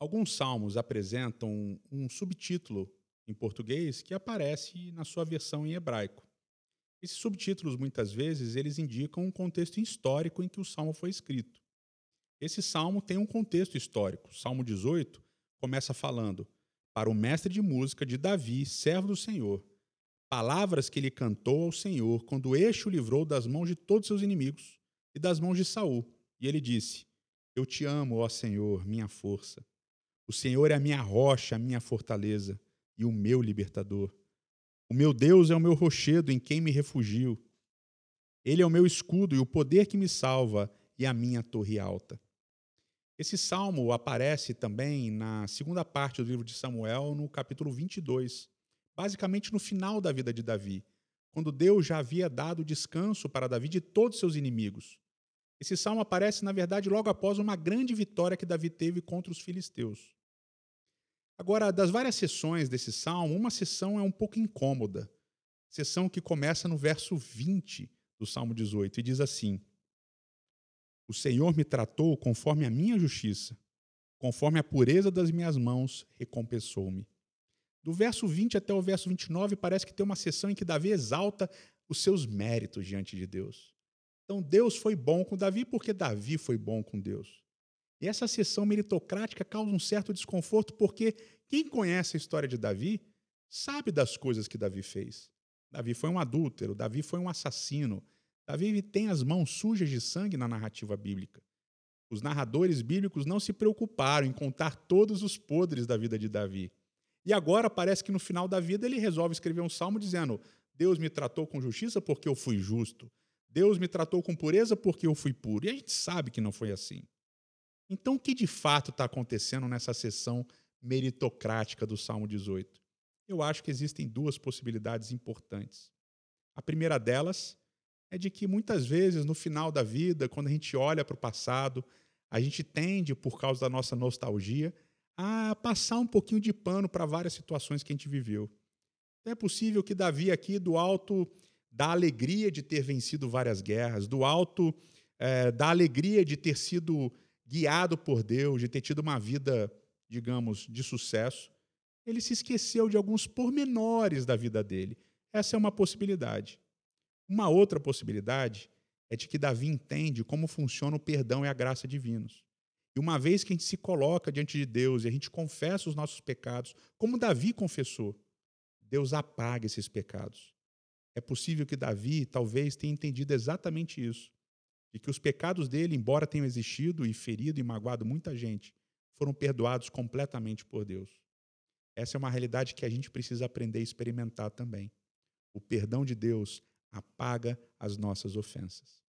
Alguns salmos apresentam um subtítulo em português que aparece na sua versão em hebraico. Esses subtítulos, muitas vezes, eles indicam um contexto histórico em que o salmo foi escrito. Esse salmo tem um contexto histórico. Salmo 18 começa falando: Para o mestre de música de Davi, servo do Senhor, palavras que ele cantou ao Senhor quando este o livrou das mãos de todos seus inimigos e das mãos de Saul. E ele disse: Eu te amo, ó Senhor, minha força. O Senhor é a minha rocha, a minha fortaleza e o meu libertador. O meu Deus é o meu rochedo em quem me refugio. Ele é o meu escudo e o poder que me salva e a minha torre alta. Esse salmo aparece também na segunda parte do livro de Samuel, no capítulo 22, basicamente no final da vida de Davi, quando Deus já havia dado descanso para Davi de todos seus inimigos. Esse salmo aparece, na verdade, logo após uma grande vitória que Davi teve contra os filisteus. Agora, das várias sessões desse salmo, uma sessão é um pouco incômoda. Sessão que começa no verso 20 do Salmo 18 e diz assim: O Senhor me tratou conforme a minha justiça, conforme a pureza das minhas mãos recompensou-me. Do verso 20 até o verso 29 parece que tem uma sessão em que Davi exalta os seus méritos diante de Deus. Então Deus foi bom com Davi porque Davi foi bom com Deus. E essa sessão meritocrática causa um certo desconforto, porque quem conhece a história de Davi sabe das coisas que Davi fez. Davi foi um adúltero, Davi foi um assassino. Davi tem as mãos sujas de sangue na narrativa bíblica. Os narradores bíblicos não se preocuparam em contar todos os podres da vida de Davi. E agora parece que no final da vida ele resolve escrever um salmo dizendo: Deus me tratou com justiça porque eu fui justo. Deus me tratou com pureza porque eu fui puro. E a gente sabe que não foi assim. Então, o que de fato está acontecendo nessa sessão meritocrática do Salmo 18? Eu acho que existem duas possibilidades importantes. A primeira delas é de que muitas vezes, no final da vida, quando a gente olha para o passado, a gente tende, por causa da nossa nostalgia, a passar um pouquinho de pano para várias situações que a gente viveu. Então, é possível que Davi, aqui, do alto da alegria de ter vencido várias guerras, do alto é, da alegria de ter sido guiado por Deus, de ter tido uma vida, digamos, de sucesso, ele se esqueceu de alguns pormenores da vida dele. Essa é uma possibilidade. Uma outra possibilidade é de que Davi entende como funciona o perdão e a graça divinos. E uma vez que a gente se coloca diante de Deus e a gente confessa os nossos pecados, como Davi confessou, Deus apaga esses pecados. É possível que Davi talvez tenha entendido exatamente isso de que os pecados dele, embora tenham existido e ferido e magoado muita gente, foram perdoados completamente por Deus. Essa é uma realidade que a gente precisa aprender a experimentar também. O perdão de Deus apaga as nossas ofensas.